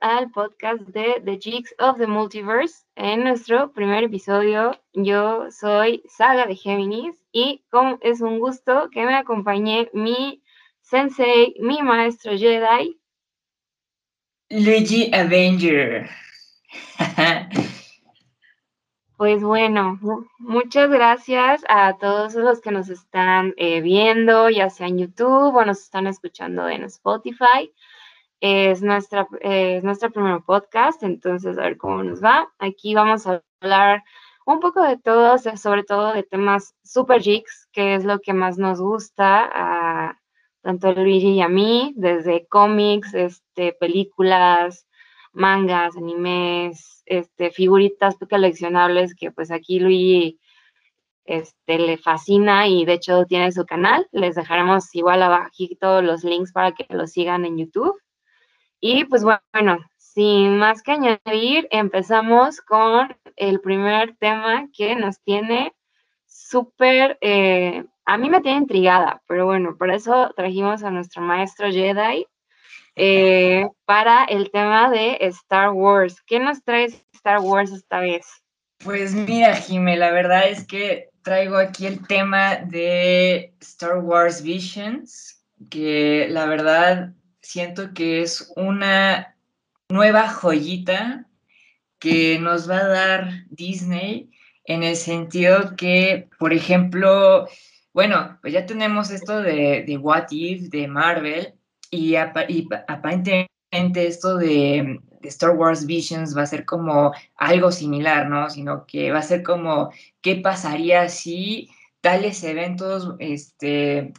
al podcast de The Jigs of the Multiverse. En nuestro primer episodio, yo soy Saga de Géminis y como es un gusto que me acompañe mi sensei, mi maestro Jedi. Luigi Avenger. Pues bueno, muchas gracias a todos los que nos están eh, viendo, ya sea en YouTube o nos están escuchando en Spotify. Es nuestra, es nuestro primer podcast, entonces a ver cómo nos va. Aquí vamos a hablar un poco de todo, sobre todo de temas super geeks, que es lo que más nos gusta a tanto a Luigi y a mí, desde cómics, este, películas, mangas, animes, este, figuritas coleccionables que pues aquí Luigi este, le fascina y de hecho tiene su canal. Les dejaremos igual abajito los links para que lo sigan en YouTube. Y pues bueno, sin más que añadir, empezamos con el primer tema que nos tiene súper, eh, a mí me tiene intrigada, pero bueno, por eso trajimos a nuestro maestro Jedi eh, para el tema de Star Wars. ¿Qué nos trae Star Wars esta vez? Pues mira, Jime, la verdad es que traigo aquí el tema de Star Wars Visions, que la verdad siento que es una nueva joyita que nos va a dar Disney en el sentido que, por ejemplo, bueno, pues ya tenemos esto de, de What If, de Marvel, y, aparentemente esto de, Star Wars Visions va a ser como algo similar, ¿no? Sino que va a ser como, ¿qué pasaría si tales eventos este,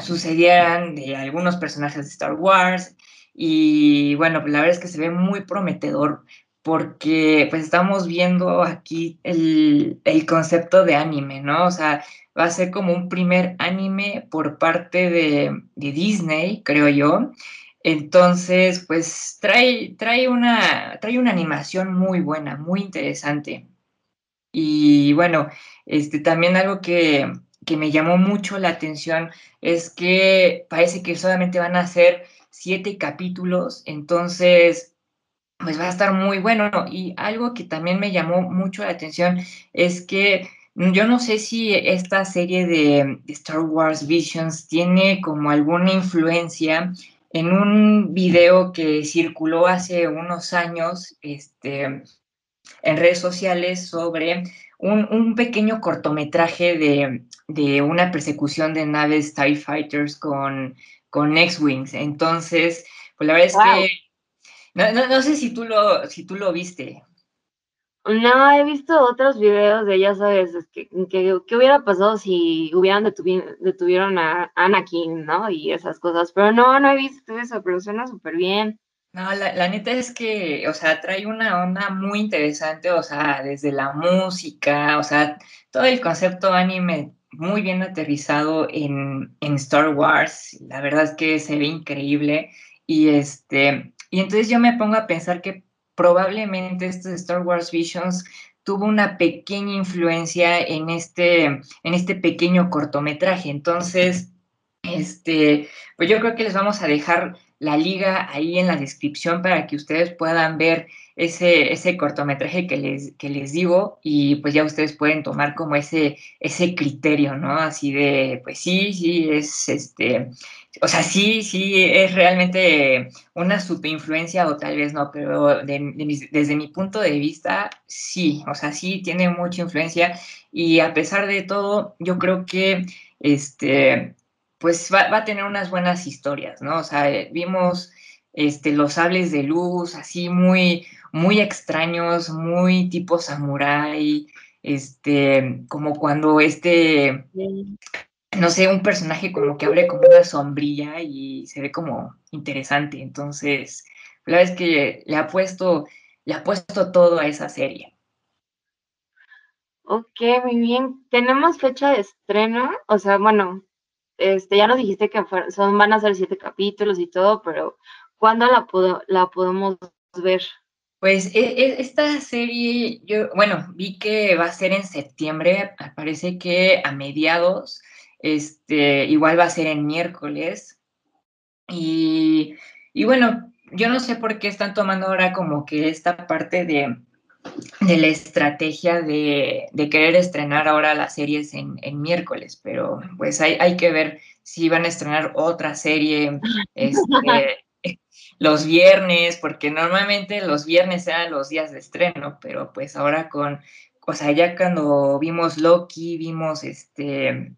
sucedieran de algunos personajes de Star Wars? Y bueno, la verdad es que se ve muy prometedor porque pues estamos viendo aquí el, el, concepto de anime, ¿no? O sea, va a ser como un primer anime por parte de, de Disney, creo yo. Entonces, pues trae, trae, una, trae una animación muy buena, muy interesante. Y bueno, este, también algo que, que me llamó mucho la atención es que parece que solamente van a ser siete capítulos, entonces pues va a estar muy bueno. Y algo que también me llamó mucho la atención es que yo no sé si esta serie de, Star Wars Visions tiene como alguna influencia en un video que circuló hace unos años este, en redes sociales sobre un, pequeño cortometraje de, una persecución de naves TIE Fighters con, con X-Wings. Entonces, pues la verdad es que no, no, sé si tú lo, si tú lo viste. No, he visto otros videos de, ya sabes, que, que, hubiera pasado si hubieran detuvieron a Anakin, ¿no? Y esas cosas, pero no, no he visto eso, pero suena súper bien. No, la, la, neta es que, o sea, trae una onda muy interesante, o sea, desde la música, o sea, todo el concepto anime muy bien aterrizado en, en Star Wars, la verdad es que se ve increíble y este, y entonces yo me pongo a pensar que probablemente este Star Wars Visions tuvo una pequeña influencia en este, en este pequeño cortometraje. Entonces, este, pues yo creo que les vamos a dejar la liga ahí en la descripción para que ustedes puedan ver ese, ese cortometraje que les, que les digo y pues ya ustedes pueden tomar como ese, ese criterio, ¿no? Así de, pues sí, sí, es este, o sea, sí, sí, es realmente una influencia o tal vez no, pero desde mi punto de vista, sí, o sea, sí tiene mucha influencia y a pesar de todo, yo creo que este, pues va, a tener unas buenas historias, ¿no? O sea, vimos este, los sables de luz así muy, muy extraños, muy tipo samurai, este, como cuando este no sé, un personaje como que abre como una sombrilla y se ve como interesante. Entonces, la verdad es que le ha puesto, le ha puesto todo a esa serie. Ok, muy bien. Tenemos fecha de estreno, o sea, bueno, este, ya nos dijiste que son, van a ser siete capítulos y todo, pero ¿cuándo la, la podemos ver? Pues e, e, esta serie, yo, bueno, vi que va a ser en septiembre, parece que a mediados, este, igual va a ser en miércoles. Y, bueno, yo no sé por qué están tomando ahora como que esta parte de, de la estrategia de, de, querer estrenar ahora las series en, en miércoles, pero pues hay, hay, que ver si van a estrenar otra serie este, los viernes, porque normalmente los viernes eran los días de estreno, pero pues ahora con, o sea, ya cuando vimos Loki, vimos este,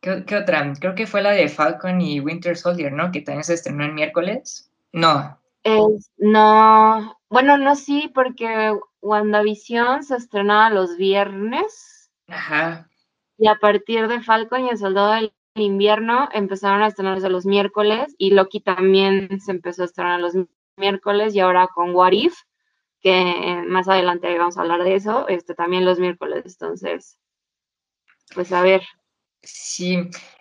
¿qué, qué otra? Creo que fue la de Falcon y Winter Soldier, ¿no? Que también se estrenó el miércoles. No. Es, no, bueno, no sí, porque WandaVision se estrenaba los viernes. Ajá. Y a partir de Falcon y el Soldado del Invierno empezaron a estrenarse los miércoles y Loki también se empezó a estrenar los miércoles y ahora con What If, que más adelante vamos a hablar de eso, este también los miércoles. Entonces, pues a ver. Sí,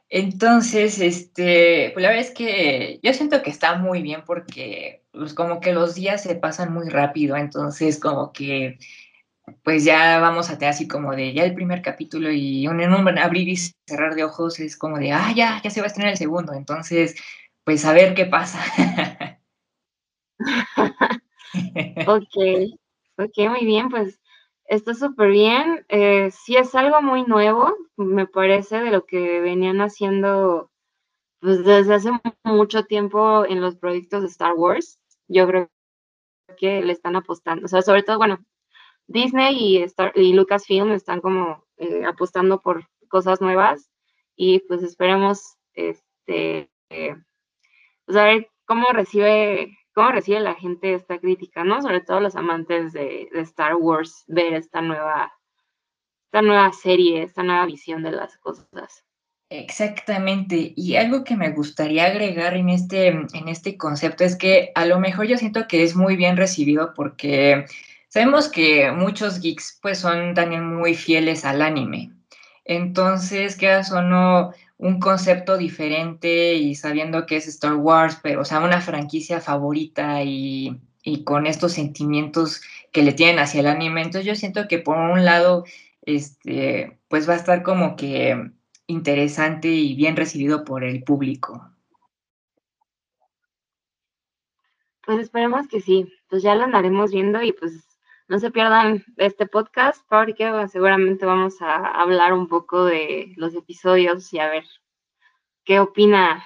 entonces, este, pues la verdad es que yo siento que está muy bien porque pues como que los días se pasan muy rápido, entonces como que pues ya vamos a tener así como de ya el primer capítulo y un, en abrir y cerrar de ojos es como de, ah, ya, ya se va a estrenar el segundo, entonces, pues a ver qué pasa. ok, ok, muy bien, pues está súper bien. Eh, sí es algo muy nuevo, me parece, de lo que venían haciendo pues, desde hace mucho tiempo en los proyectos de Star Wars. Yo creo que le están apostando, o sea, sobre todo, bueno, Disney y, Star, y Lucasfilm están como eh, apostando por cosas nuevas y pues esperemos este, eh, cómo recibe cómo recibe la gente esta crítica, ¿no? Sobre todo los amantes de, de, Star Wars, ver esta nueva, esta nueva serie, esta nueva visión de las cosas. Exactamente. Y algo que me gustaría agregar en este, en este concepto es que a lo mejor yo siento que es muy bien recibido porque sabemos que muchos geeks pues son también muy fieles al anime. Entonces, quedas o no, un concepto diferente y sabiendo que es Star Wars, pero, o sea, una franquicia favorita y, y, con estos sentimientos que le tienen hacia el anime. Entonces yo siento que por un lado, este, pues va a estar como que interesante y bien recibido por el público. Pues esperemos que sí, pues ya lo andaremos viendo y pues no se pierdan este podcast porque seguramente vamos a hablar un poco de los episodios y a ver qué opina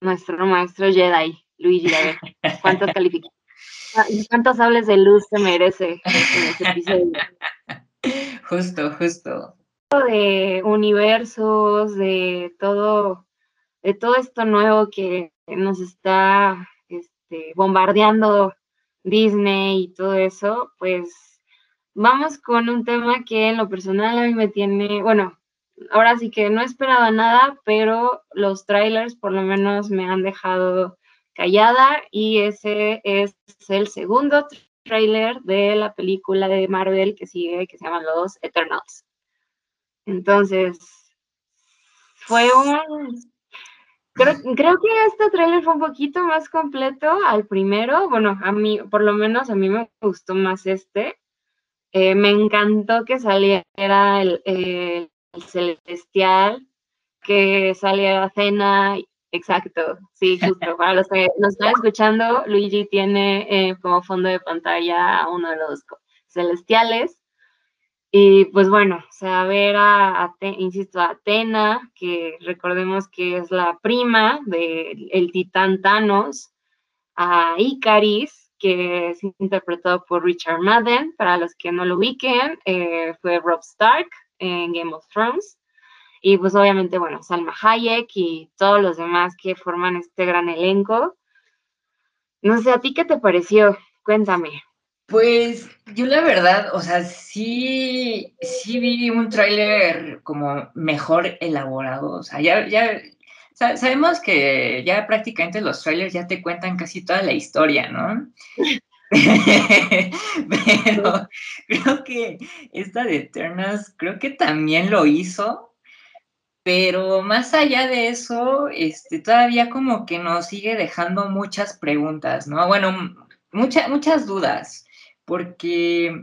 nuestro maestro Jedi, Luigi, a ver cuántos calificaciones, cuántos hables de luz se merece en este episodio. Justo, justo. De universos, de todo, de todo esto nuevo que nos está este, bombardeando Disney y todo eso, pues vamos con un tema que en lo personal a mí me tiene, bueno, ahora sí que no esperaba nada, pero los trailers por lo menos me han dejado callada y ese es el segundo trailer de la película de Marvel que sigue, que se llama Los Eternals. Entonces, fue un Creo, creo, que este tráiler fue un poquito más completo al primero. Bueno, a mí, por lo menos a mí me gustó más este. Eh, me encantó que saliera el, el, el, celestial, que saliera cena. Exacto, sí, justo. Para los que nos están escuchando, Luigi tiene eh, como fondo de pantalla a uno de los celestiales. Y pues bueno, o sea, ver a, insisto, a Atena, que recordemos que es la prima del el titán Thanos, a Icaris, que es interpretado por Richard Madden, para los que no lo ubiquen, eh, fue Rob Stark en Game of Thrones, y pues obviamente, bueno, Salma Hayek y todos los demás que forman este gran elenco. No sé, ¿a ti qué te pareció? Cuéntame. Pues yo la verdad, o sea, sí, sí vi un tráiler como mejor elaborado, o sea, ya, ya sabemos que ya prácticamente los trailers ya te cuentan casi toda la historia, ¿no? Pero creo que esta de Eternals, creo que también lo hizo, pero más allá de eso, este, todavía como que nos sigue dejando muchas preguntas, ¿no? Bueno, muchas muchas dudas porque,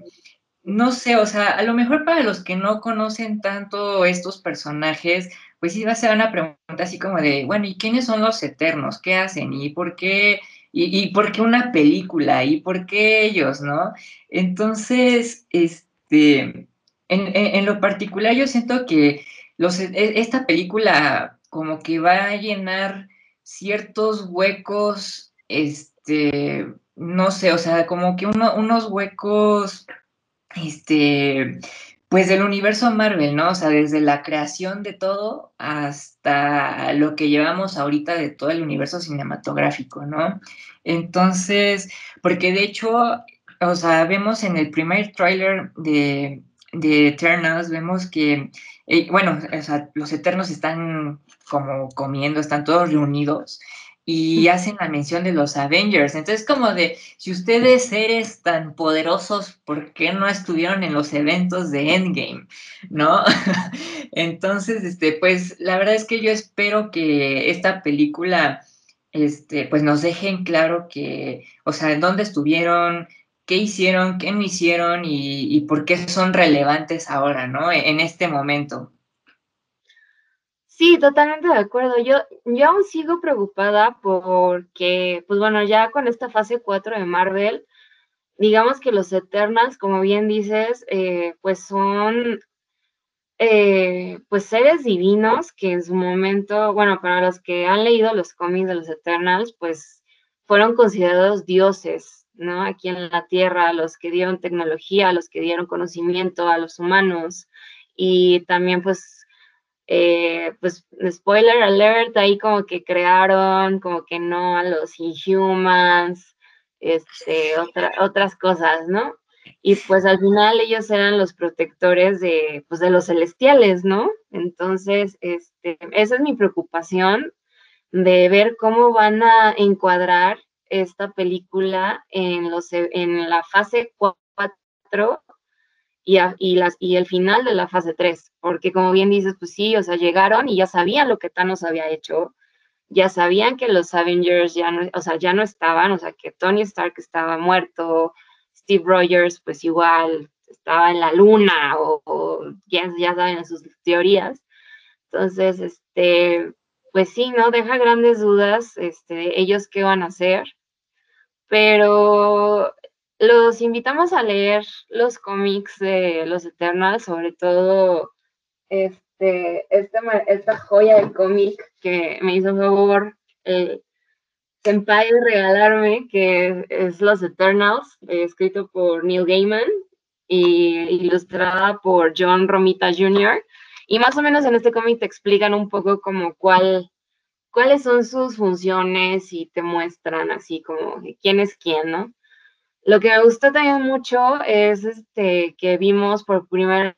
no sé, o sea, a lo mejor para los que no conocen tanto estos personajes, pues sí va a ser una pregunta así como de, bueno, ¿y quiénes son los eternos? ¿Qué hacen? ¿Y por qué ¿Y, por qué una película? ¿Y por qué ellos, no? Entonces, este, en, lo particular yo siento que los, e, esta película como que va a llenar ciertos huecos, este, no sé, o sea, como que unos huecos, este, pues del universo Marvel, ¿no? O sea, desde la creación de todo hasta lo que llevamos ahorita de todo el universo cinematográfico, ¿no? Entonces, porque de hecho, o sea, vemos en el primer tráiler de, de Eternals, vemos que, eh, bueno, o sea, los Eternos están como comiendo, están todos reunidos y hacen la mención de los Avengers. Entonces, como de, si ustedes seres tan poderosos, ¿por qué no estuvieron en los eventos de Endgame? ¿No? Entonces, este, pues la verdad es que yo espero que esta película, este, pues nos dejen claro que, o sea, en dónde estuvieron, qué hicieron, qué no hicieron y, y por qué son relevantes ahora, ¿no? En este momento. Sí, totalmente de acuerdo. Yo, yo aún sigo preocupada porque, pues bueno, ya con esta fase 4 de Marvel, digamos que los Eternals, como bien dices, eh, pues son eh, pues seres divinos que en su momento, bueno, para los que han leído los cómics de los Eternals, pues fueron considerados dioses, ¿no? Aquí en la Tierra, los que dieron tecnología, los que dieron conocimiento a los humanos y también pues eh, pues spoiler alert, ahí como que crearon, como que no a los Inhumans, este, otras cosas, ¿no? Y pues al final ellos eran los protectores de, pues, de los celestiales, ¿no? Entonces, este, esa es mi preocupación de ver cómo van a encuadrar esta película en, los, en la fase 4 y, el final de la fase 3, porque como bien dices, pues sí, o sea, llegaron y ya sabían lo que Thanos había hecho, ya sabían que los Avengers ya no, o sea, ya no estaban, o sea, que Tony Stark estaba muerto, Steve Rogers pues igual estaba en la luna o, ya, ya saben sus teorías. Entonces, este, pues sí, ¿no? Deja grandes dudas, este, ellos qué van a hacer, pero los invitamos a leer los cómics de los Eternals, sobre todo este, este esta joya de cómic que me hizo favor el Senpai regalarme, que es Los Eternals, escrito por Neil Gaiman y ilustrada por John Romita Jr. Y más o menos en este cómic te explican un poco como cuál, cuáles son sus funciones y te muestran así como quién es quién, ¿no? Lo que me gustó también mucho es este que vimos por primera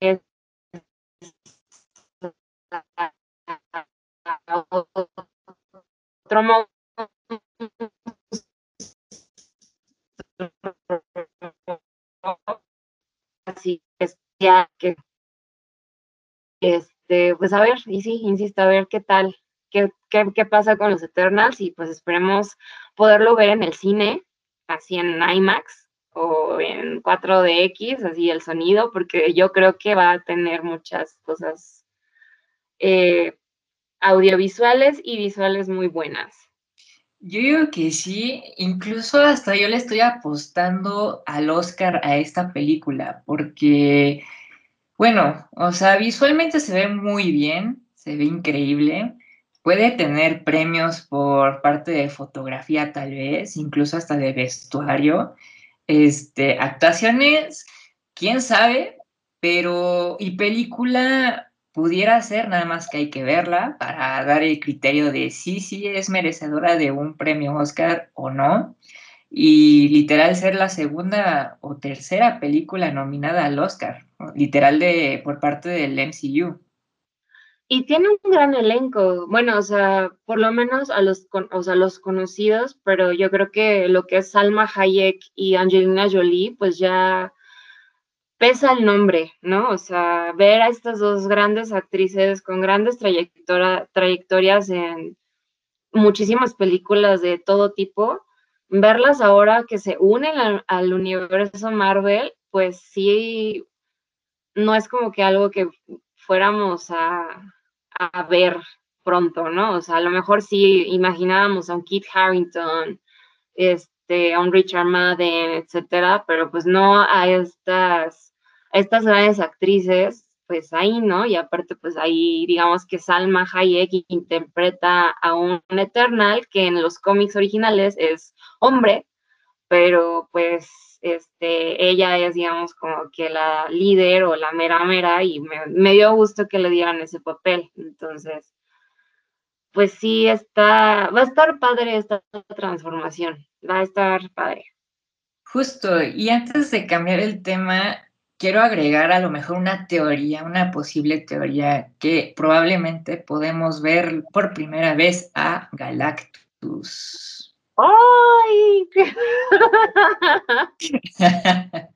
vez otro así es ya que este pues a ver y sí insisto a ver qué tal qué, pasa con los Eternals y pues esperemos poderlo ver en el cine, así en IMAX o en 4DX, así el sonido, porque yo creo que va a tener muchas cosas eh, audiovisuales y visuales muy buenas. Yo digo que sí, incluso hasta yo le estoy apostando al Oscar a esta película, porque, bueno, o sea, visualmente se ve muy bien, se ve increíble, Puede tener premios por parte de fotografía tal vez, incluso hasta de vestuario. Este, actuaciones, quién sabe, pero y película pudiera ser, nada más que hay que verla para dar el criterio de si sí es merecedora de un premio Oscar o no. Y literal ser la segunda o tercera película nominada al Oscar, literal de por parte del MCU. Y tiene un gran elenco, bueno, o sea, por lo menos a los, o sea, los conocidos, pero yo creo que lo que es Salma Hayek y Angelina Jolie, pues ya pesa el nombre, ¿no? O sea, ver a estas dos grandes actrices con grandes trayectorias en muchísimas películas de todo tipo, verlas ahora que se unen al, al universo Marvel, pues sí, no es como que algo que fuéramos a, a ver pronto, ¿no? O sea, a lo mejor sí imaginábamos a un Kit Harrington, este, a un Richard Madden, etcétera, pero pues no a estas, a estas grandes actrices pues ahí, ¿no? Y aparte, pues ahí, digamos que Salma Hayek interpreta a un Eternal que en los cómics originales es hombre, pero pues este, ella es, digamos, como que la líder o la mera mera y me, dio gusto que le dieran ese papel. Entonces, pues sí, está, va a estar padre esta transformación, va a estar padre. Justo, y antes de cambiar el tema, quiero agregar a lo mejor una teoría, una posible teoría que probablemente podemos ver por primera vez a Galactus. ¡Ay!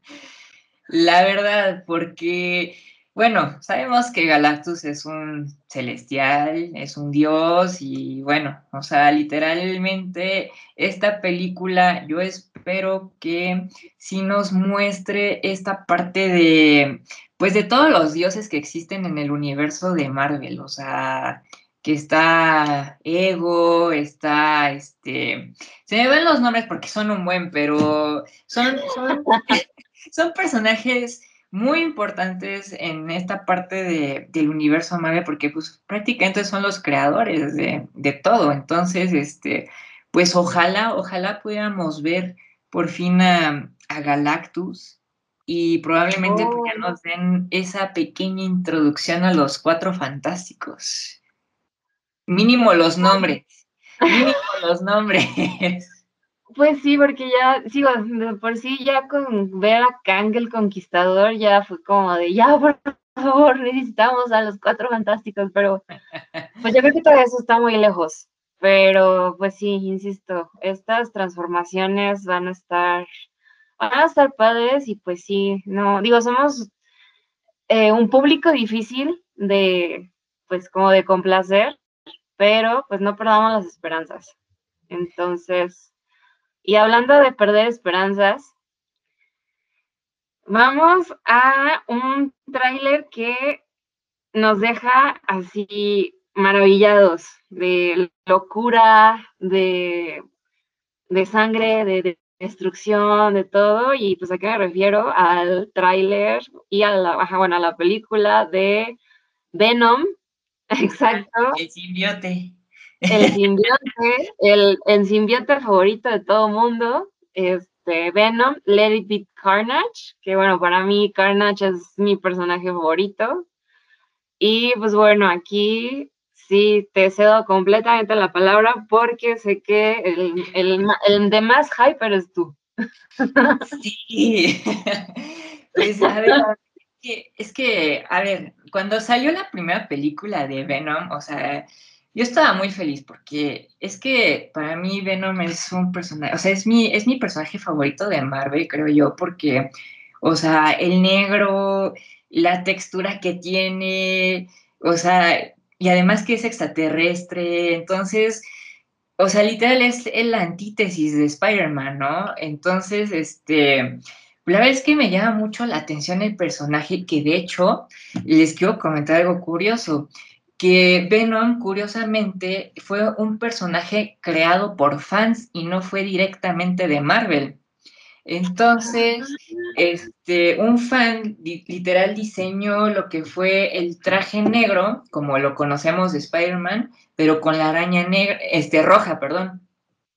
La verdad, porque bueno, sabemos que Galactus es un celestial, es un dios y bueno, o sea, literalmente esta película yo espero que sí nos muestre esta parte de, pues de todos los dioses que existen en el universo de Marvel, o sea, que está Ego, está este, se me ven los nombres porque son un buen, pero son, son, son personajes muy importantes en esta parte de, del universo Marvel porque pues prácticamente son los creadores de, de, todo. Entonces, este, pues ojalá, ojalá pudiéramos ver por fin a, Galactus y probablemente pues, ya oh. nos den esa pequeña introducción a los cuatro fantásticos. Mínimo los nombres. Mínimo los nombres. Pues sí, porque ya, sí, por sí ya con ver a Kang el Conquistador ya fue como de, ya, por favor, necesitamos a los cuatro fantásticos, pero pues yo creo que todo eso está muy lejos. Pero pues sí, insisto, estas transformaciones van a estar, van a estar padres y pues sí, no, digo, somos eh, un público difícil de, pues como de complacer, pero pues no perdamos las esperanzas. Entonces, y hablando de perder esperanzas, vamos a un tráiler que nos deja así maravillados de locura, de, sangre, de, destrucción, de todo. Y pues a qué me refiero al tráiler y a la, bueno, a la película de Venom. Exacto. El simbiote el simbionte, el, simbionte favorito de todo mundo, este, Venom, Let It Be Carnage, que bueno, para mí Carnage es mi personaje favorito. Y pues bueno, aquí sí te cedo completamente la palabra porque sé que el, el, el de más hype eres tú. Sí, pues a ver, es que, a ver, cuando salió la primera película de Venom, o sea, yo estaba muy feliz porque es que para mí Venom es un personaje, o sea, es mi, es mi personaje favorito de Marvel, creo yo, porque, o sea, el negro, la textura que tiene, o sea, y además que es extraterrestre, entonces, o sea, literal es la antítesis de Spider-Man, ¿no? Entonces, este, la verdad es que me llama mucho la atención el personaje que de hecho les quiero comentar algo curioso que Venom, curiosamente, fue un personaje creado por fans y no fue directamente de Marvel. Entonces, este, un fan literal diseñó lo que fue el traje negro, como lo conocemos de Spider-Man, pero con la araña negra, este, roja, perdón.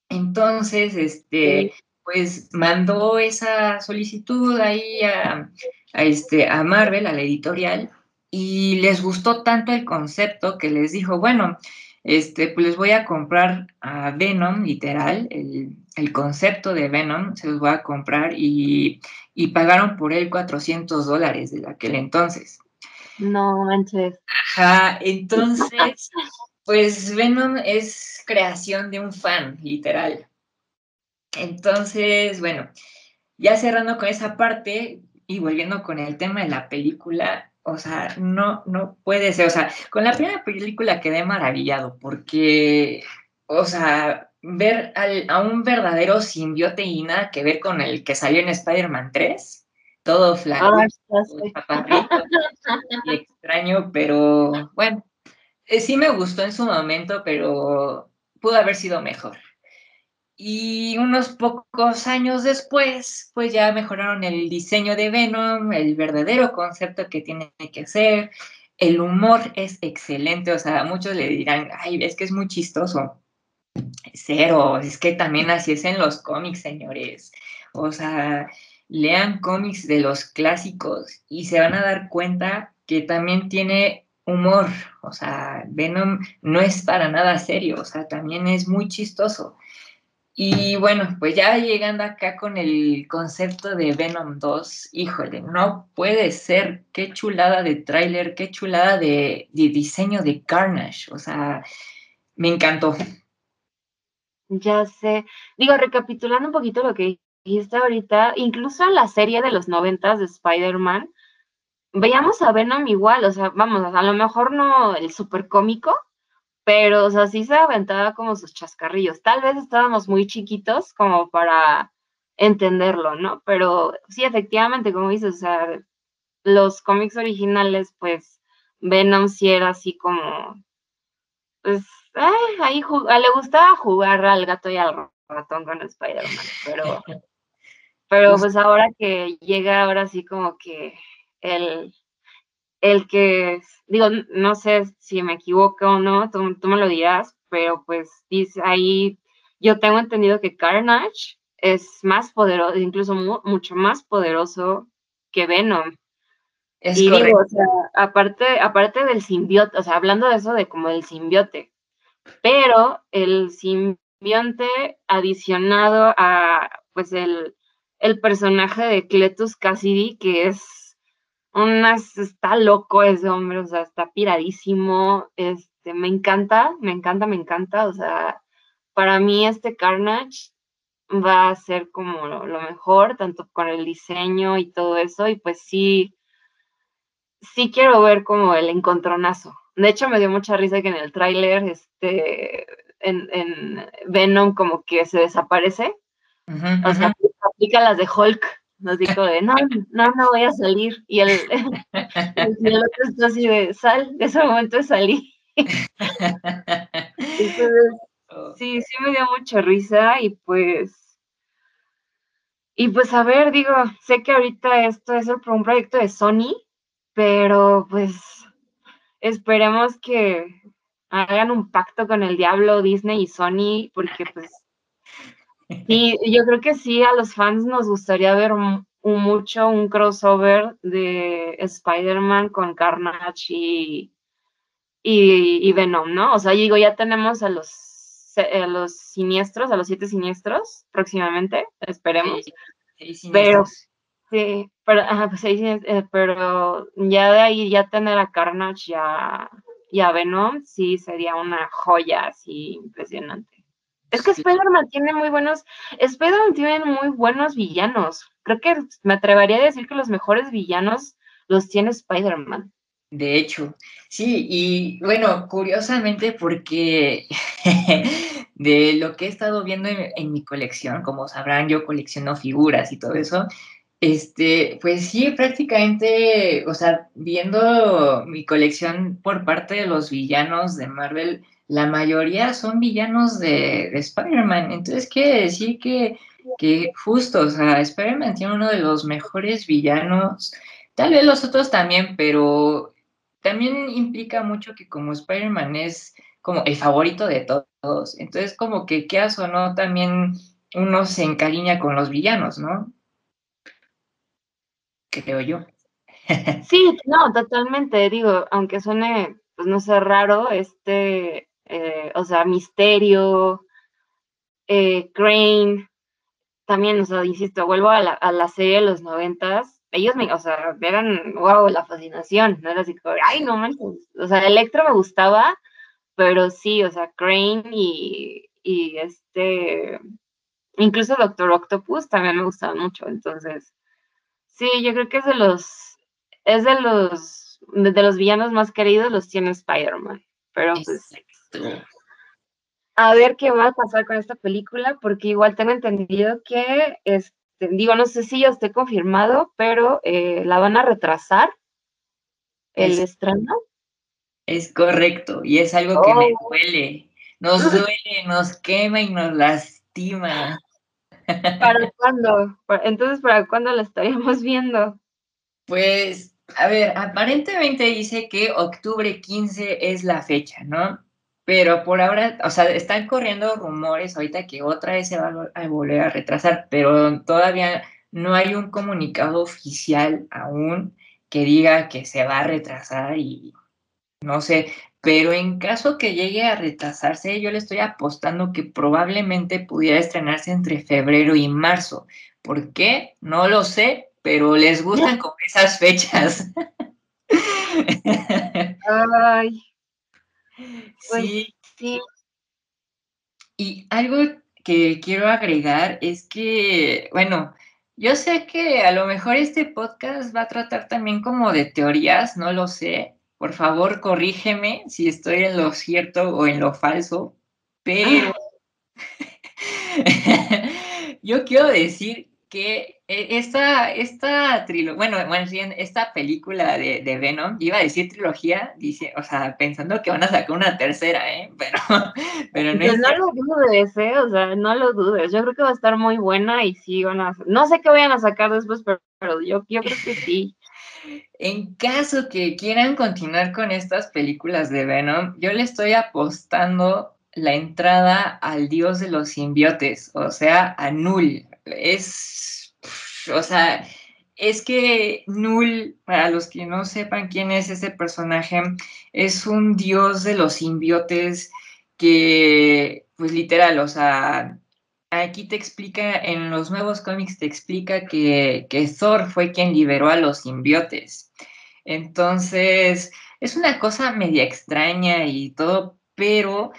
Entonces, este, pues mandó esa solicitud ahí a, a, este, a Marvel, a la editorial, y les gustó tanto el concepto que les dijo, bueno, este, pues les voy a comprar a Venom, literal, el, concepto de Venom, se los voy a comprar y, pagaron por él 400 dólares de aquel entonces. No manches. Ajá, entonces, pues Venom es creación de un fan, literal. Entonces, bueno, ya cerrando con esa parte y volviendo con el tema de la película, o sea, no, no puede ser. O sea, con la primera película quedé maravillado porque, o sea, ver a un verdadero simbiote y nada que ver con el que salió en Spider-Man 3, todo flaco, y extraño, pero bueno, Eh, sí me gustó en su momento, pero pudo haber sido mejor. Y unos pocos años después, pues ya mejoraron el diseño de Venom, el verdadero concepto que tiene que ser. El humor es excelente, o sea, muchos le dirán, ay, es que es muy chistoso. Cero, es que también así es en los cómics, señores. O sea, lean cómics de los clásicos y se van a dar cuenta que también tiene humor. O sea, Venom no es para nada serio, o sea, también es muy chistoso. Y bueno, pues ya llegando acá con el concepto de Venom 2, híjole, no puede ser, qué chulada de tráiler, qué chulada de, diseño de Carnage, o sea, me encantó. Ya sé, digo, recapitulando un poquito lo que dijiste ahorita, incluso en la serie de los noventas de Spider-Man, veíamos a Venom igual, o sea, vamos, a lo mejor no el súper cómico, pero, o sea, sí se aventaba como sus chascarrillos. Tal vez estábamos muy chiquitos como para entenderlo, ¿no? Pero sí, efectivamente, como dices, o sea, los cómics originales, pues, Venom sí era así como, pues, ahí le gustaba jugar al gato y al ratón con Spider-Man, pero pero pues ahora que llega ahora sí como que el, el que, digo, no sé si me equivoco o no, tú, me lo dirás, pero pues dice ahí, yo tengo entendido que Carnage es más poderoso, incluso mucho más poderoso que Venom. Es y digo, o sea, aparte, aparte del simbiote, o sea, hablando de eso de como el simbiote, pero el simbionte adicionado a, pues, el, el personaje de Cletus Cassidy, que es una, está loco ese hombre, o sea, está piradísimo, este, me encanta, me encanta, me encanta, o sea, para mí este Carnage va a ser como lo, mejor, tanto con el diseño y todo eso, y pues sí, sí quiero ver como el encontronazo. De hecho, me dio mucha risa que en el tráiler, este, en, en Venom como que se desaparece, o sea, aplica las de Hulk, nos dijo de, no, no, no voy a salir. Y el, el, otro está así de, sal, de ese momento salí. Entonces, sí, sí me dio mucha risa y pues, y pues a ver, digo, sé que ahorita esto es un proyecto de Sony, pero pues esperemos que hagan un pacto con el diablo Disney y Sony, porque pues y yo creo que sí, a los fans nos gustaría ver mucho un crossover de Spider-Man con Carnage y, y, Venom, ¿no? O sea, digo, ya tenemos a los, a los siniestros, a los siete siniestros próximamente, esperemos. pero, sí, pero, pues eh, pero ya de ahí, ya tener a Carnage ya, y a Venom, sí sería una joya así impresionante. Es que Spider-Man tiene muy buenos, Spider-Man tiene muy buenos villanos. Creo que me atrevería a decir que los mejores villanos los tiene Spider-Man. De hecho, sí, y bueno, curiosamente porque de lo que he estado viendo en, mi colección, como sabrán, yo colecciono figuras y todo eso, este, pues sí, prácticamente, o sea, viendo mi colección por parte de los villanos de Marvel, la mayoría son villanos de, Spider-Man. Entonces quiere decir que, que justo, o sea, Spider-Man tiene uno de los mejores villanos, tal vez los otros también, pero también implica mucho que como Spider-Man es como el favorito de todos, entonces como que qué o no, también uno se encariña con los villanos, ¿no? Creo yo. Sí, no, totalmente, digo, aunque suene, pues no sé, raro, este, eh, o sea, Misterio, eh, Crane, también, o sea, insisto, vuelvo a la, serie de los noventas, ellos me, o sea, eran, wow, la fascinación, no era así como, ay, no manches, o sea, Electro me gustaba, pero sí, o sea, Crane y, y este, incluso Doctor Octopus también me gustaba mucho, entonces, sí, yo creo que es de los, es de los, de los villanos más queridos los tiene Spider-Man, pero pues a ver qué va a pasar con esta película, porque igual tengo entendido que, este, digo, no sé si ya esté confirmado, pero eh, la van a retrasar el estreno. Es correcto, y es algo que me oh. duele. Nos duele, nos quema y nos lastima. ¿Para cuándo? Entonces, ¿para cuándo la estaríamos viendo? Pues, a ver, aparentemente dice que octubre 15 es la fecha, ¿no? Pero por ahora, o sea, están corriendo rumores ahorita que otra vez se va a volver a retrasar, pero todavía no hay un comunicado oficial aún que diga que se va a retrasar y no sé, pero en caso que llegue a retrasarse, yo le estoy apostando que probablemente pudiera estrenarse entre febrero y marzo. ¿Por qué? No lo sé, pero les gustan con esas fechas. Ay. Pues sí. sí. Y algo que quiero agregar es que, bueno, yo sé que a lo mejor este podcast va a tratar también como de teorías, no lo sé. Por favor, corrígeme si estoy en lo cierto o en lo falso, pero yo quiero decir que e, esta, esta trilogía, bueno, bueno, esta película de, de, Venom, iba a decir trilogía, dice, o sea, pensando que van a sacar una tercera, ¿eh? Pero, pero no, no lo dudes, ¿eh? O sea, no lo dudes. Yo creo que va a estar muy buena y sí van a, no sé qué vayan a sacar después, pero, pero yo, yo creo que sí. En caso que quieran continuar con estas películas de Venom, yo le estoy apostando la entrada al dios de los simbiotes, o sea, a Null es, o sea, es que Null, para los que no sepan quién es ese personaje, es un dios de los simbiotes que, pues literal, o sea, aquí te explica, en los nuevos cómics te explica que, que Thor fue quien liberó a los simbiotes. Entonces, es una cosa media extraña y todo, pero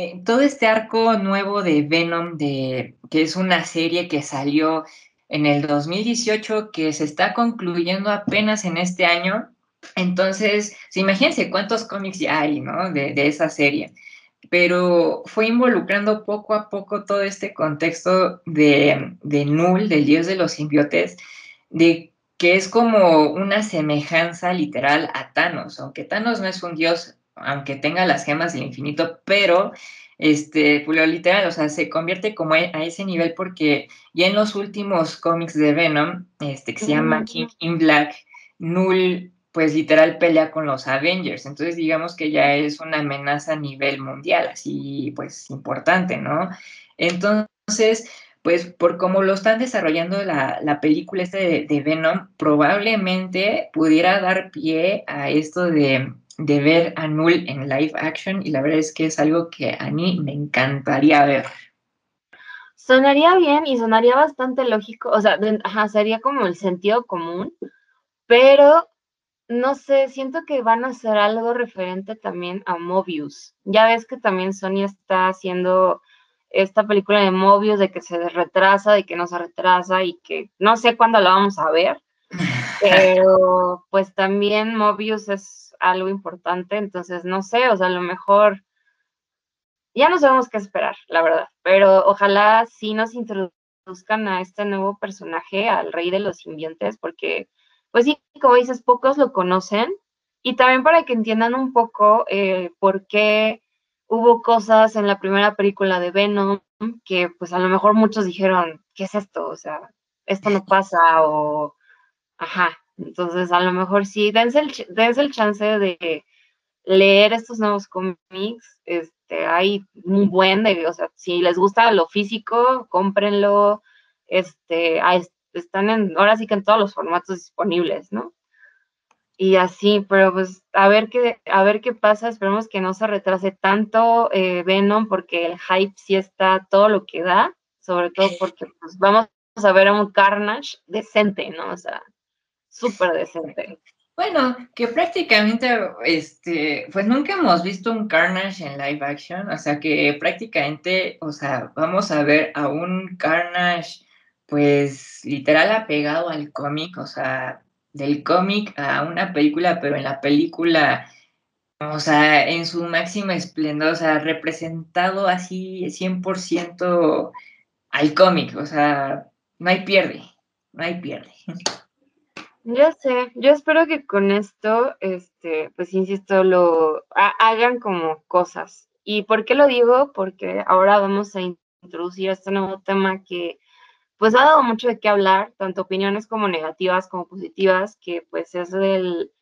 eh, todo este arco nuevo de Venom, de, que es una serie que salió en el 2018, que se está concluyendo apenas en este año. Entonces, imagínense cuántos cómics ya hay, ¿no? De, esa serie. Pero fue involucrando poco a poco todo este contexto de, de Null, del dios de los simbiotes, de que es como una semejanza literal a Thanos, aunque Thanos no es un dios aunque tenga las gemas del infinito, pero este, Julio, literal, o sea, se convierte como e, a ese nivel porque ya en los últimos cómics de Venom, este, que se llama King in Black, Null, pues literal pelea con los Avengers, entonces digamos que ya es una amenaza a nivel mundial, así pues importante, ¿no? Entonces, pues por cómo lo están desarrollando la, la película este de Venom, probablemente pudiera dar pie a esto de de ver a Null en live action y la verdad es que es algo que a mí me encantaría ver. Sonaría bien y sonaría bastante lógico, o sea, sería como el sentido común, pero no sé, siento que van a hacer algo referente también a Mobius. Ya ves que también Sony está haciendo esta película de Mobius, de que se retrasa, de que no se retrasa y que no sé cuándo la vamos a ver, pero pues también Mobius es algo importante, entonces no sé, o sea, a lo mejor ya no sabemos qué esperar, la verdad, pero ojalá sí nos introduzcan a este nuevo personaje, al rey de los simbiontes, porque, pues sí, como dices, pocos lo conocen, y también para que entiendan un poco eh, por qué hubo cosas en la primera película de Venom que pues a lo mejor muchos dijeron, ¿qué es esto? O sea, esto no pasa o, ajá, entonces, a lo mejor sí, dense el, dense el chance de leer estos nuevos cómics. Este, hay un buen de, o sea, si les gusta lo físico, cómprenlo. Este, están en, ahora sí que en todos los formatos disponibles, ¿no? Y así, pero pues a ver qué, a ver qué pasa, esperemos que no se retrase tanto eh, Venom, porque el hype sí está todo lo que da, sobre todo porque pues vamos a ver a un Carnage decente, ¿no? O sea, súper decente. Bueno, que prácticamente, este, pues nunca hemos visto un Carnage en live action, o sea que prácticamente, o sea, vamos a ver a un Carnage, pues literal apegado al cómic, o sea, del cómic a una película, pero en la película, o sea, en su máximo esplendor, o sea, representado así 100% al cómic, o sea, no hay pierde, no hay pierde. Ya sé, yo espero que con esto, este, pues insisto, lo hagan como cosas. ¿Y por qué lo digo? Porque ahora vamos a introducir este nuevo tema que pues ha dado mucho de qué hablar, tanto opiniones como negativas como positivas, que pues es del,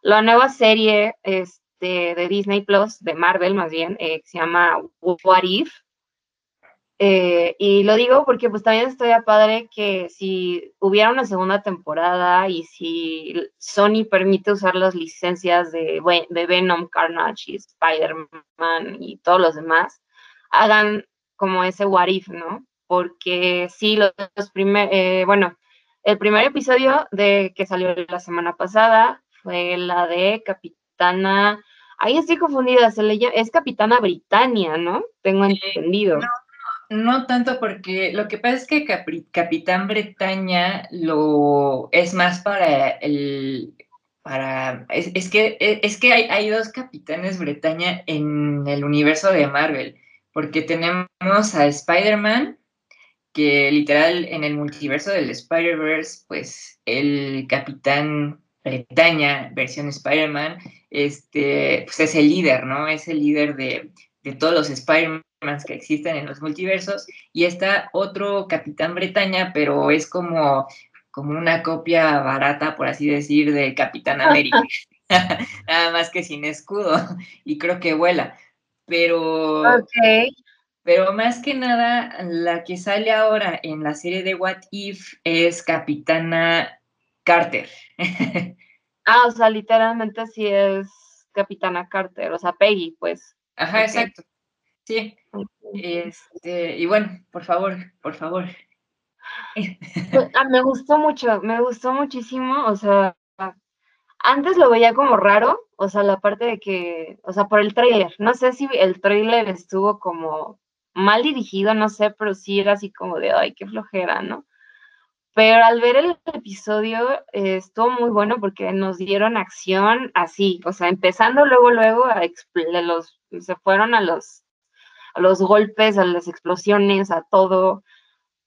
la nueva serie este, de Disney Plus, de Marvel más bien, eh, que se llama What If. Eh, y lo digo porque pues también estoy a padre que si hubiera una segunda temporada y si Sony permite usar las licencias de, de Venom, Carnage y Spider-Man y todos los demás, hagan como ese what if, ¿no? porque sí, los, primeros, eh, bueno, el primer episodio de que salió la semana pasada fue la de Capitana, ahí estoy confundida, se le es Capitana Britannia, ¿no? Tengo entendido. No, tanto porque lo que pasa es que Capitán Bretaña lo es más para el para es, que es que hay, hay, dos capitanes Bretaña en el universo de Marvel, porque tenemos a Spider-Man que literal en el multiverso del Spider-Verse, pues el Capitán Bretaña, versión Spider-Man, este, pues es el líder, ¿no? Es el líder de, todos los Spider-Mans que existen en los multiversos. Y está otro Capitán Bretaña, pero es como, como una copia barata, por así decir, de Capitán América. Nada más que sin escudo. Y creo que vuela. Pero. Pero más que nada, la que sale ahora en la serie de What If es Capitana Carter. ah, o sea, literalmente sí es Capitana Carter, o sea, Peggy, pues. Ajá, exacto. Sí. Este, y bueno, por favor, por favor. Pues, ah, me gustó mucho, me gustó muchísimo, o sea, antes lo veía como raro, o sea, la parte de que, o sea, por el tráiler, no sé si el tráiler estuvo como mal dirigido, no sé, pero sí era así como de, ay, qué flojera, ¿no? Pero al ver el episodio eh, estuvo muy bueno porque nos dieron acción así, o sea, empezando luego, luego a los, se fueron a los, a los golpes, a las explosiones, a todo.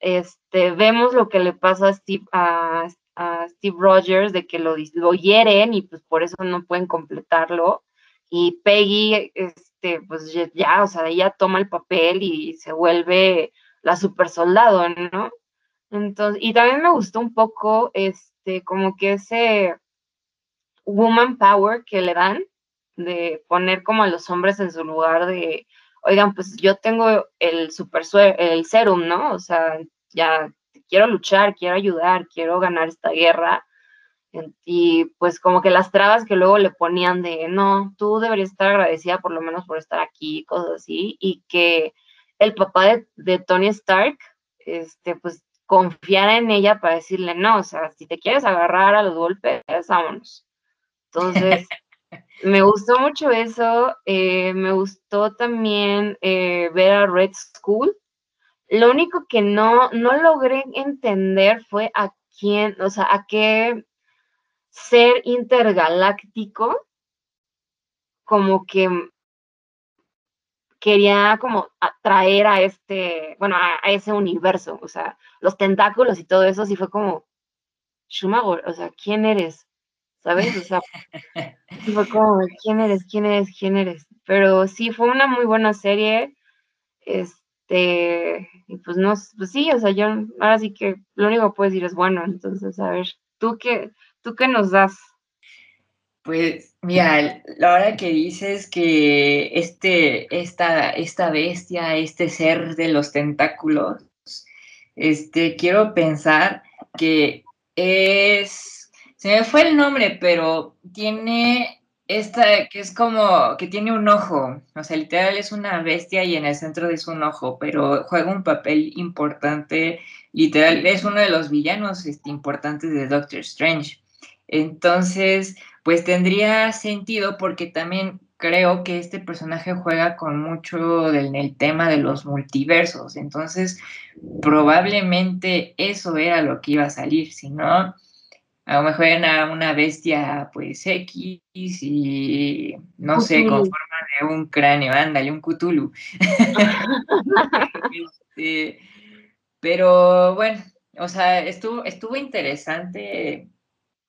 Este, vemos lo que le pasa a Steve, a, Steve Rogers, de que lo, lo hieren y pues por eso no pueden completarlo. Y Peggy, este, pues ya, o sea, ella toma el papel y se vuelve la super soldado, ¿no? Entonces, y también me gustó un poco, este, como que ese woman power que le dan, de poner como a los hombres en su lugar de, oigan, pues yo tengo el super el serum, ¿no? O sea, ya quiero luchar, quiero ayudar, quiero ganar esta guerra, y pues como que las trabas que luego le ponían de, no, tú deberías estar agradecida por lo menos por estar aquí, cosas así, y que el papá de, Tony Stark, este, pues confiara en ella para decirle, no, o sea, si te quieres agarrar a los golpes, vámonos. Entonces, me gustó mucho eso, eh, me gustó también eh, ver a Red School. Lo único que no, no logré entender fue a quién, o sea, a qué ser intergaláctico como que quería como atraer a este, bueno, a, ese universo, o sea, los tentáculos y todo eso, sí fue como, Shumagor, o sea, ¿quién eres? ¿Sabes? O sea, fue como, ¿quién eres? ¿Quién eres? ¿Quién eres? Pero sí, fue una muy buena serie, este, y pues no, pues sí, o sea, yo ahora sí que lo único que puedo decir es bueno, entonces, a ver, tú qué, ¿Tú qué nos das? Pues mira, la hora que dices que este, esta, esta bestia, este ser de los tentáculos, este, quiero pensar que es, se me fue el nombre, pero tiene esta, que es como, que tiene un ojo, o sea, literal es una bestia y en el centro es un ojo, pero juega un papel importante, literal, es uno de los villanos este, importantes de Doctor Strange. Entonces, pues tendría sentido porque también creo que este personaje juega con mucho del el tema de los multiversos. Entonces, probablemente eso era lo que iba a salir, si no, a lo mejor era una bestia pues X y no sé, con forma de un cráneo, ándale, un Cthulhu. Este, pero bueno, o sea, estuvo, estuvo interesante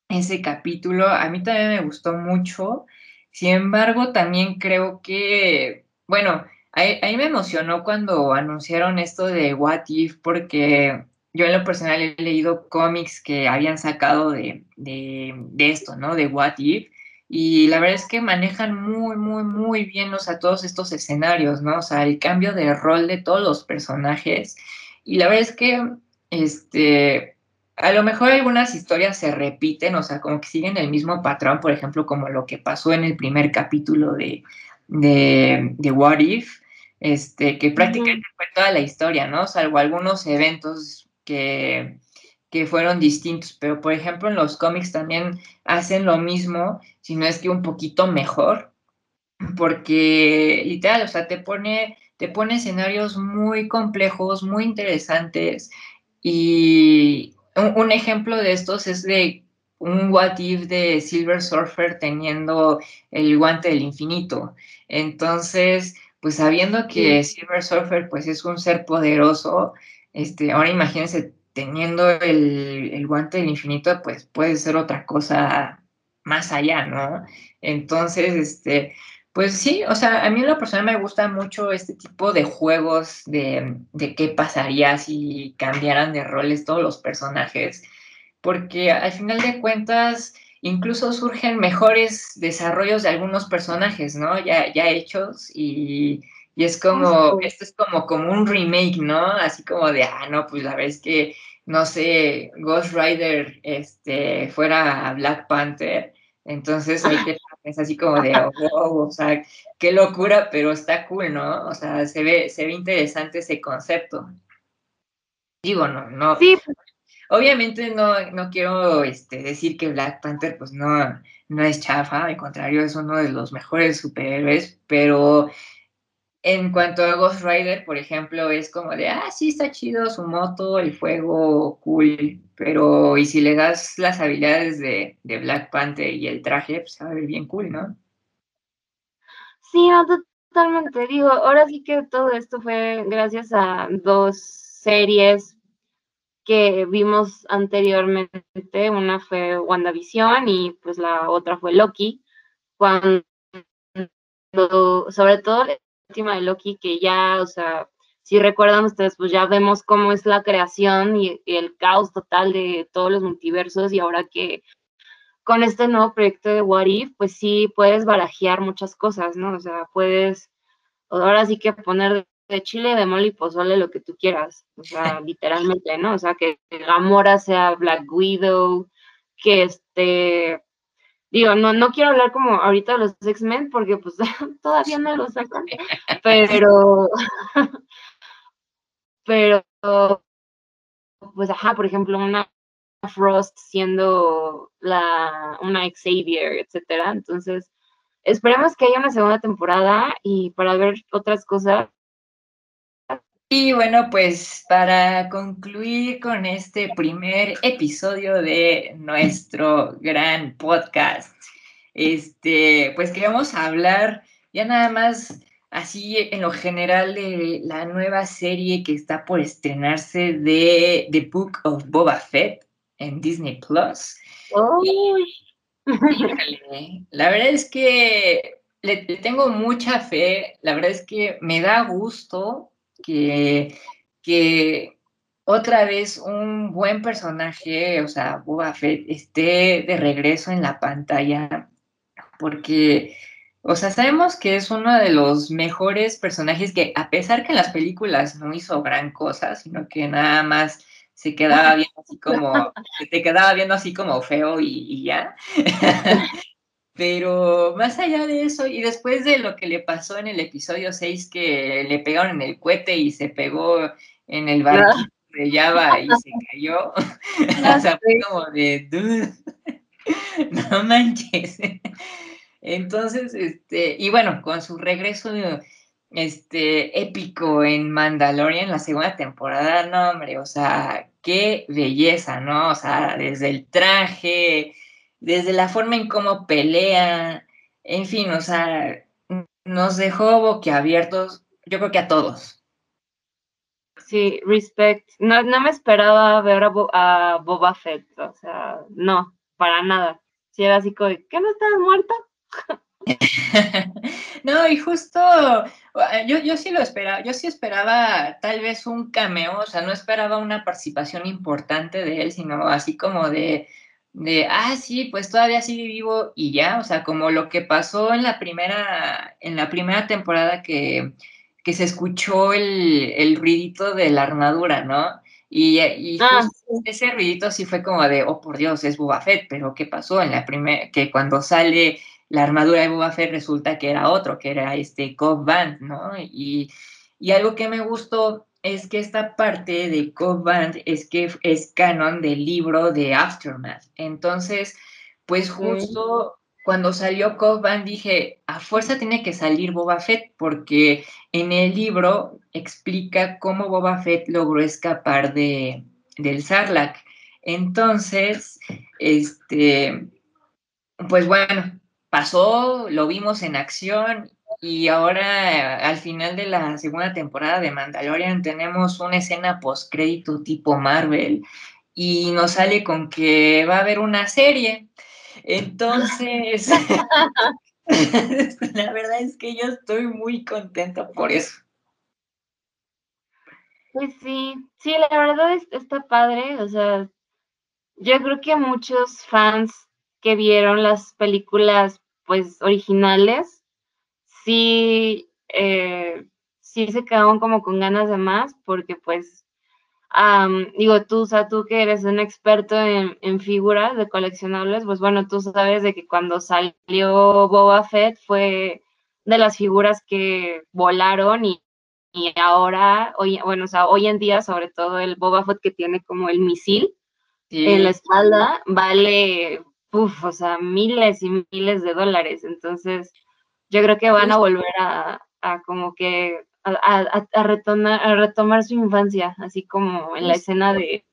ese capítulo. A mí también me gustó mucho. Sin embargo, también creo que, bueno, ahí, me emocionó cuando anunciaron esto de What If, porque yo en lo personal he leído cómics que habían sacado de, de, de, esto, ¿no? De What If. Y la verdad es que manejan muy, muy, muy bien o sea, todos estos escenarios, ¿no? O sea, el cambio de rol de todos los personajes. Y la verdad es que, este, a lo mejor algunas historias se repiten, o sea, como que siguen el mismo patrón, por ejemplo, como lo que pasó en el primer capítulo de, de, de What If, este, que prácticamente fue toda la historia, ¿no? Salvo algunos eventos que, que fueron distintos, pero por ejemplo en los cómics también hacen lo mismo, si no es que un poquito mejor, porque literal, o sea, te pone, te pone escenarios muy complejos, muy interesantes, y un, un ejemplo de estos es de un what if de Silver Surfer teniendo el guante del infinito. Entonces, pues sabiendo que Silver Surfer pues es un ser poderoso, este, ahora imagínense teniendo el, guante del infinito, pues puede ser otra cosa más allá, ¿no? Entonces, este, pues sí, o sea, a mí en lo personal me gusta mucho este tipo de juegos de, de qué pasaría si cambiaran de roles todos los personajes, porque al final de cuentas incluso surgen mejores desarrollos de algunos personajes, ¿no? Ya, ya hechos y y es como, esto es como, como un remake, ¿no? Así como de, ah, no, pues la vez que, no sé, Ghost Rider este, fuera Black Panther, entonces ahí te es así como de, oh, o sea, qué locura, pero está cool, ¿no? O sea, se ve, se ve interesante ese concepto. Digo, no, no. Sí. Obviamente no, no quiero este, decir que Black Panther, pues no, no es chafa, al contrario, es uno de los mejores superhéroes, pero en cuanto a Ghost Rider, por ejemplo, es como de, ah, sí, está chido su moto, el fuego, cool, pero y si le das las habilidades de, Black Panther y el traje, pues va a ver bien cool, ¿no? Sí, totalmente. Digo, ahora sí que todo esto fue gracias a dos series que vimos anteriormente. Una fue WandaVision y pues la otra fue Loki. Cuando, sobre todo última de Loki, que ya, o sea, si recuerdan ustedes, pues ya vemos cómo es la creación y, el caos total de todos los multiversos y ahora que con este nuevo proyecto de What If, pues sí puedes barajear muchas cosas, ¿no? O sea, puedes, ahora sí que poner de chile, de mole y pozole lo que tú quieras, o sea, literalmente, ¿no? O sea, que Gamora sea Black Widow, que este, digo, no, no quiero hablar como ahorita de los X-Men porque pues todavía no los sacan, pero, pero, pues ajá, por ejemplo, una Frost siendo la, una Xavier, etcétera, entonces esperemos que haya una segunda temporada y para ver otras cosas y bueno, pues para concluir con este primer episodio de nuestro gran podcast, este, pues queremos hablar ya nada más así en lo general de la nueva serie que está por estrenarse de The Book of Boba Fett en Disney Plus. la verdad es que le tengo mucha fe, la verdad es que me da gusto que, que otra vez un buen personaje, o sea, Boba Fett, esté de regreso en la pantalla, porque, o sea, sabemos que es uno de los mejores personajes que, a pesar que en las películas no hizo gran cosa, sino que nada más se quedaba viendo así como, te quedaba viendo así como feo y, y ya. Pero más allá de eso, y después de lo que le pasó en el episodio 6, que le pegaron en el cohete y se pegó en el barco de Java y se cayó, o sea, fue como de, dude, no manches. Entonces, este, y bueno, con su regreso este, épico en Mandalorian, la segunda temporada, no, hombre, o sea, qué belleza, ¿no? O sea, desde el traje, desde la forma en cómo pelea, en fin, o sea, nos dejó boquiabiertos, yo creo que a todos. Sí, respect. No, no me esperaba ver a, Boba Fett, o sea, no, para nada. Si era así como, ¿qué no estás muerta? no, y justo yo, yo sí lo esperaba, yo sí esperaba tal vez un cameo, o sea, no esperaba una participación importante de él, sino así como de, de, ah, sí, pues todavía sigue vivo y ya, o sea, como lo que pasó en la primera, en la primera temporada que, que se escuchó el, el ruidito de la armadura, ¿no? Y, y ah, ese ruidito sí fue como de, oh por Dios, es Boba Fett, pero ¿qué pasó en la primera, que cuando sale la armadura de Boba Fett resulta que era otro, que era este Cobb Band, ¿no? Y, y algo que me gustó es que esta parte de Cobb Band es que es canon del libro de Aftermath. Entonces, pues justo cuando salió Cobb Band dije, a fuerza tiene que salir Boba Fett, porque en el libro explica cómo Boba Fett logró escapar de, del Sarlacc. Entonces, este, pues bueno, pasó, lo vimos en acción y ahora al final de la segunda temporada de Mandalorian tenemos una escena post crédito tipo Marvel y nos sale con que va a haber una serie. Entonces, la verdad es que yo estoy muy contento por eso. Pues sí, sí, la verdad es, está padre, o sea, yo creo que muchos fans que vieron las películas pues originales, sí, eh, sí se quedaron como con ganas de más, porque pues, digo, tú, o sea, tú que eres un experto en, figuras de coleccionables, pues bueno, tú sabes de que cuando salió Boba Fett fue de las figuras que volaron y, y ahora, hoy, bueno, o sea, hoy en día, sobre todo el Boba Fett que tiene como el misil en la espalda, vale o sea, miles y miles de dólares. Entonces, yo creo que van a volver a, como que a, retomar, a retomar su infancia, así como en la escena de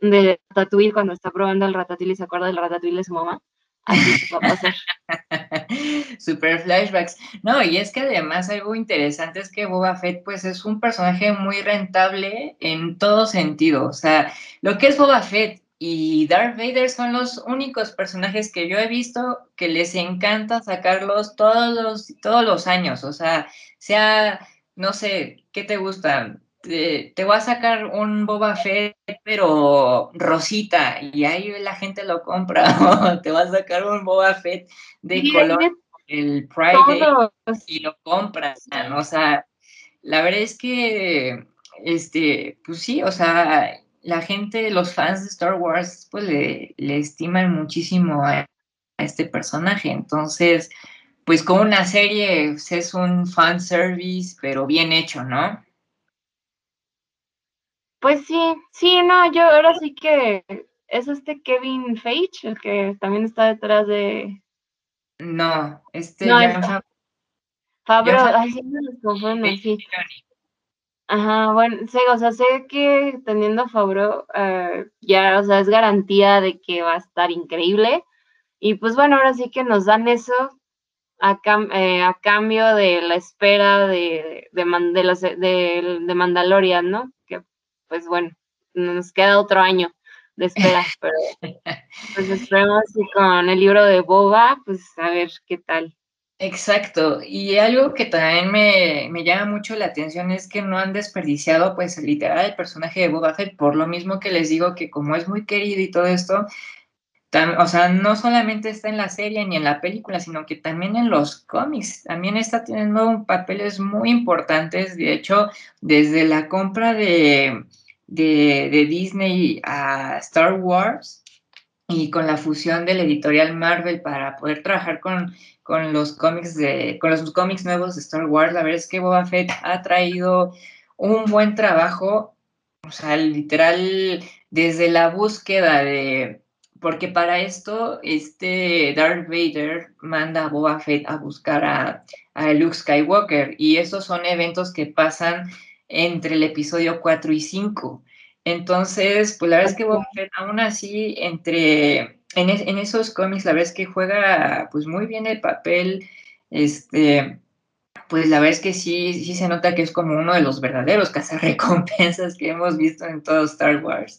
de Ratatouille cuando está probando el ratatouille y se acuerda del ratatouille de su mamá. Así va a pasar. Super flashbacks. No, y es que además algo interesante es que Boba Fett pues es un personaje muy rentable en todo sentido. O sea, lo que es Boba Fett y Darth Vader son los únicos personajes que yo he visto que les encanta sacarlos todos los, todos los años. O sea, sea, no sé, ¿qué te gusta? Te, voy a sacar un Boba Fett, pero rosita, y ahí la gente lo compra. Te va a sacar un Boba Fett de color el Pride y lo compras. O sea, la verdad es que, este, pues sí, o sea, la gente, los fans de Star Wars, pues le, estiman muchísimo a, este personaje. Entonces, pues con una serie pues, es un fan service, pero bien hecho, ¿no? Pues sí, sí, no, yo ahora sí que es este Kevin Feige, el que también está detrás de. No, este. No, Fabro, ay, sí me los sí. Ajá, bueno, sé, o sea, sé que teniendo Fabro, eh, ya, o sea, es garantía de que va a estar increíble. Y pues bueno, ahora sí que nos dan eso a, eh, a cambio de la espera de, de, de, de, Mandalorian, ¿no? Que pues bueno, nos queda otro año de espera, pero pues esperemos y con el libro de Boba, pues a ver qué tal. Exacto, y algo que también me, llama mucho la atención es que no han desperdiciado pues literal el personaje de Boba Fett, por lo mismo que les digo que como es muy querido y todo esto, o sea, no solamente está en la serie ni en la película, sino que también en los cómics, también está teniendo papeles muy importantes, de hecho, desde la compra de, de, de Disney a Star Wars, y con la fusión del editorial Marvel para poder trabajar con con los cómics de, con los cómics nuevos de Star Wars, la verdad es que Boba Fett ha traído un buen trabajo, o sea, literal, desde la búsqueda de, porque para esto, este Darth Vader manda a Boba Fett a buscar a, a Luke Skywalker, y esos son eventos que pasan entre el episodio 4 y 5. Entonces, pues la verdad es que Boba Fett, aún así, entre en, esos cómics la verdad es que juega pues muy bien el papel, este, pues la verdad es que sí, sí se nota que es como uno de los verdaderos cazarrecompensas que hemos visto en todo Star Wars.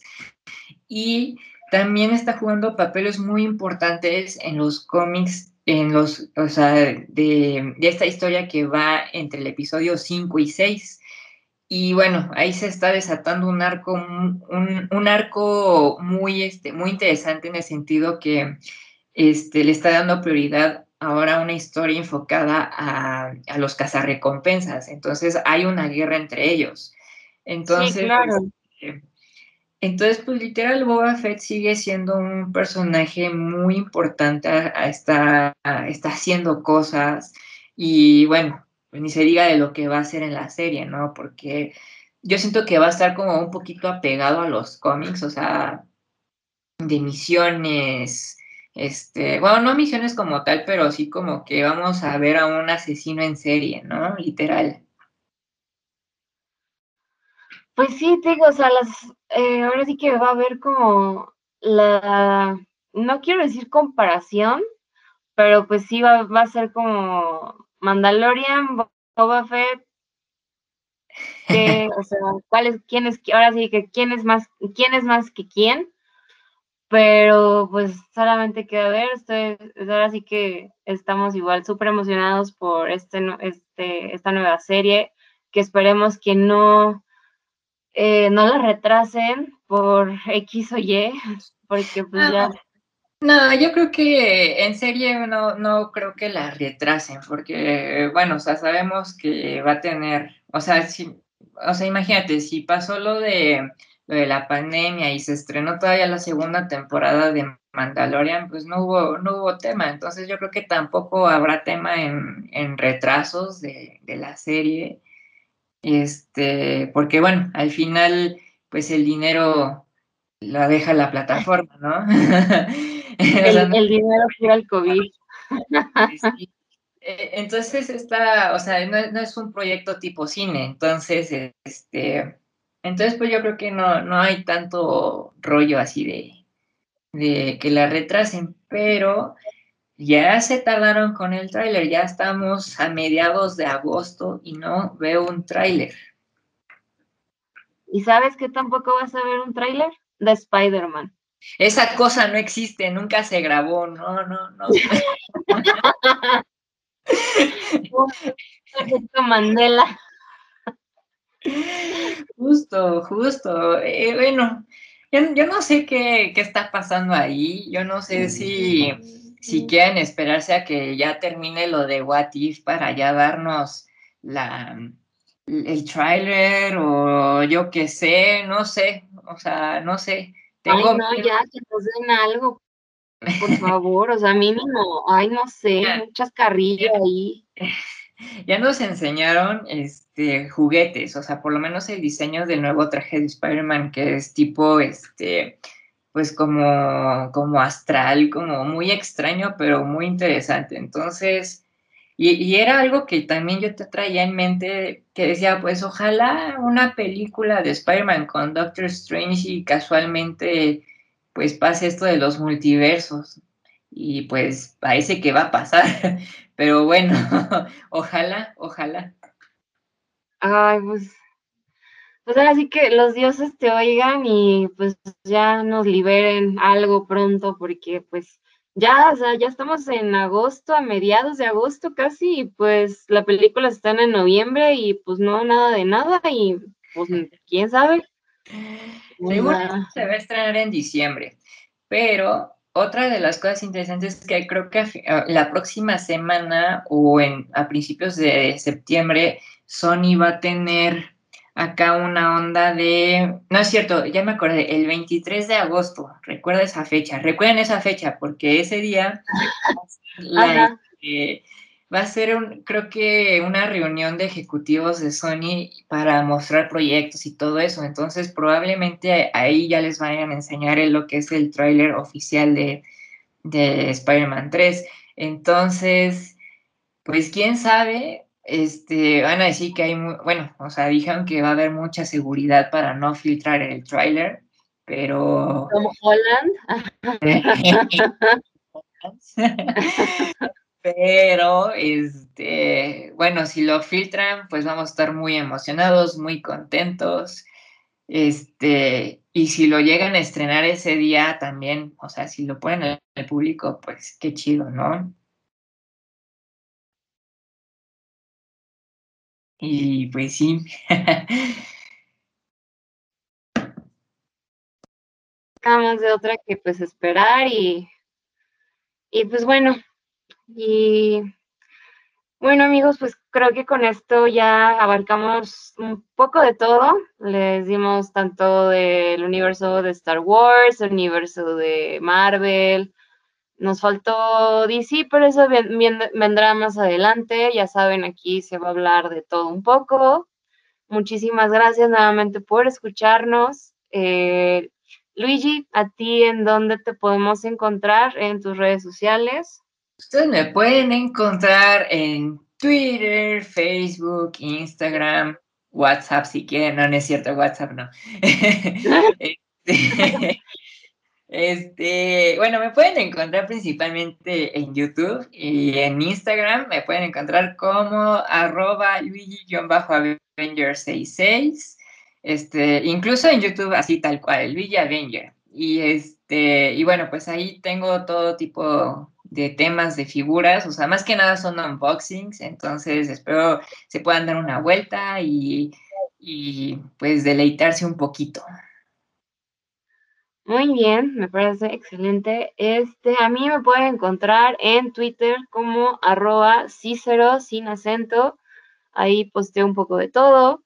Y también está jugando papeles muy importantes en los cómics, en los, o sea, de, esta historia que va entre el episodio 5 y 6. Y bueno, ahí se está desatando un arco, un, arco muy, este, muy interesante en el sentido que este, le está dando prioridad ahora a una historia enfocada a, a los cazarrecompensas. Entonces hay una guerra entre ellos. Entonces, claro. Este, entonces, pues literal, Boba Fett sigue siendo un personaje muy importante, está, está haciendo cosas y bueno, pues ni se diga de lo que va a hacer en la serie, ¿no? Porque yo siento que va a estar como un poquito apegado a los cómics, o sea, de misiones, este, bueno, no misiones como tal, pero sí como que vamos a ver a un asesino en serie, ¿no? Literal. Pues sí, te digo, o sea, las, eh, ahora sí que va a haber como la, no quiero decir comparación, pero pues sí va a ser como Mandalorian, Boba Fett, que, o sea, cuál es, quién es, ahora sí que quién es más, quién es más que quién, pero pues solamente queda ver, estoy, ahora sí que estamos igual súper emocionados por este, este, esta nueva serie, que esperemos que no, eh, no la retrasen por X o Y, porque pues ya... No, yo creo que en serie no, no creo que la retrasen, porque, bueno, o sea, sabemos que va a tener, o sea, si, o sea, imagínate, si pasó lo de, lo de la pandemia y se estrenó todavía la segunda temporada de Mandalorian, pues no hubo, no hubo tema, entonces yo creo que tampoco habrá tema en, en retrasos de, de la serie. Este, porque bueno, al final, pues el dinero la deja la plataforma, ¿no? el, dinero fue el COVID. E, entonces está, o sea, no, es un proyecto tipo cine, entonces, este, entonces pues yo creo que no, no hay tanto rollo así de, de que la retrasen, pero ya se tardaron con el tráiler, ya estamos a mediados de agosto y no veo un tráiler. ¿Y sabes que tampoco vas a ver un tráiler? De Spider-Man. Esa cosa no existe, nunca se grabó, no, no, no. Mandela. Justo, justo. Eh, bueno, yo, no sé qué, qué está pasando ahí, yo no sé si si quieren esperarse a que ya termine lo de What If para ya darnos la, el tráiler o yo qué sé, no sé, o sea, no sé. Tengo ay, no, ya, que nos den algo, por favor, o sea, mínimo, ay, no sé, muchas carrillas ahí. Ya nos enseñaron este, juguetes, o sea, por lo menos el diseño del nuevo traje de Spider-Man, que es tipo, este, pues como, como astral, como muy extraño, pero muy interesante. Entonces, y, era algo que también yo te traía en mente, que decía, pues ojalá una película de Spider-Man con Doctor Strange y casualmente pues pase esto de los multiversos. Y pues parece que va a pasar, pero bueno, ojalá, ojalá. Ay, pues pues ahora sí que los dioses te oigan y pues ya nos liberen algo pronto porque pues ya, o sea, ya estamos en agosto, a mediados de agosto casi, y pues la película está en noviembre y pues no nada de nada y pues quién sabe. Seguro se va a estrenar en diciembre, pero otra de las cosas interesantes es que creo que la próxima semana o en, a principios de septiembre Sony va a tener acá una onda de, no es cierto, ya me acordé, el 23 de agosto, recuerda esa fecha, recuerden esa fecha porque ese día este, va a ser, un, creo que una reunión de ejecutivos de Sony para mostrar proyectos y todo eso, entonces probablemente ahí ya les vayan a enseñar lo que es el tráiler oficial de, de Spider-Man 3, entonces, pues quién sabe, este, van a decir que hay, bueno, o sea, dijeron que va a haber mucha seguridad para no filtrar el tráiler, pero... Como Holland. pero, este, bueno, si lo filtran, pues vamos a estar muy emocionados, muy contentos. Este, y si lo llegan a estrenar ese día también, o sea, si lo ponen al público, pues qué chido, ¿no? Y pues sí. más de otra que pues esperar y, y pues bueno, y bueno amigos, pues creo que con esto ya abarcamos un poco de todo. Les dimos tanto del universo de Star Wars, el universo de Marvel. Nos faltó DC, pero eso vendrá más adelante. Ya saben, aquí se va a hablar de todo un poco. Muchísimas gracias nuevamente por escucharnos. Eh, Luigi, ¿a ti en dónde te podemos encontrar en tus redes sociales? Ustedes me pueden encontrar en Twitter, Facebook, Instagram, WhatsApp si quieren. No, no es cierto, WhatsApp no. Este, este, bueno, me pueden encontrar principalmente en YouTube y en Instagram. Me pueden encontrar como arroba Luigi-Avenger66. Este, incluso en YouTube, así tal cual, Luigi Avenger. Y este, y bueno, pues ahí tengo todo tipo de temas, de figuras, o sea, más que nada son unboxings, entonces espero se puedan dar una vuelta y, y pues deleitarse un poquito. Muy bien, me parece excelente. Este, a mí me pueden encontrar en Twitter como arroba Cícero sin acento. Ahí posteo un poco de todo.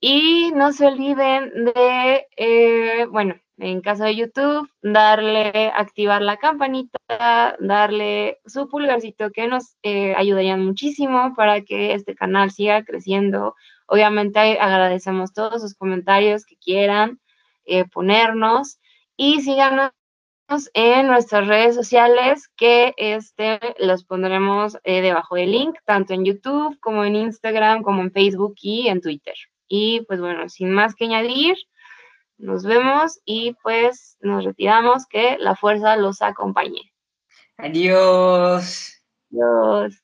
Y no se olviden de, eh, bueno, en caso de YouTube, darle, activar la campanita, darle su pulgarcito que nos eh, ayudarían muchísimo para que este canal siga creciendo. Obviamente agradecemos todos sus comentarios que quieran eh, ponernos y síganos en nuestras redes sociales que este, los pondremos debajo del link, tanto en YouTube como en Instagram, como en Facebook y en Twitter. Y pues bueno, sin más que añadir, nos vemos y pues nos retiramos. Que la fuerza los acompañe. Adiós. Adiós.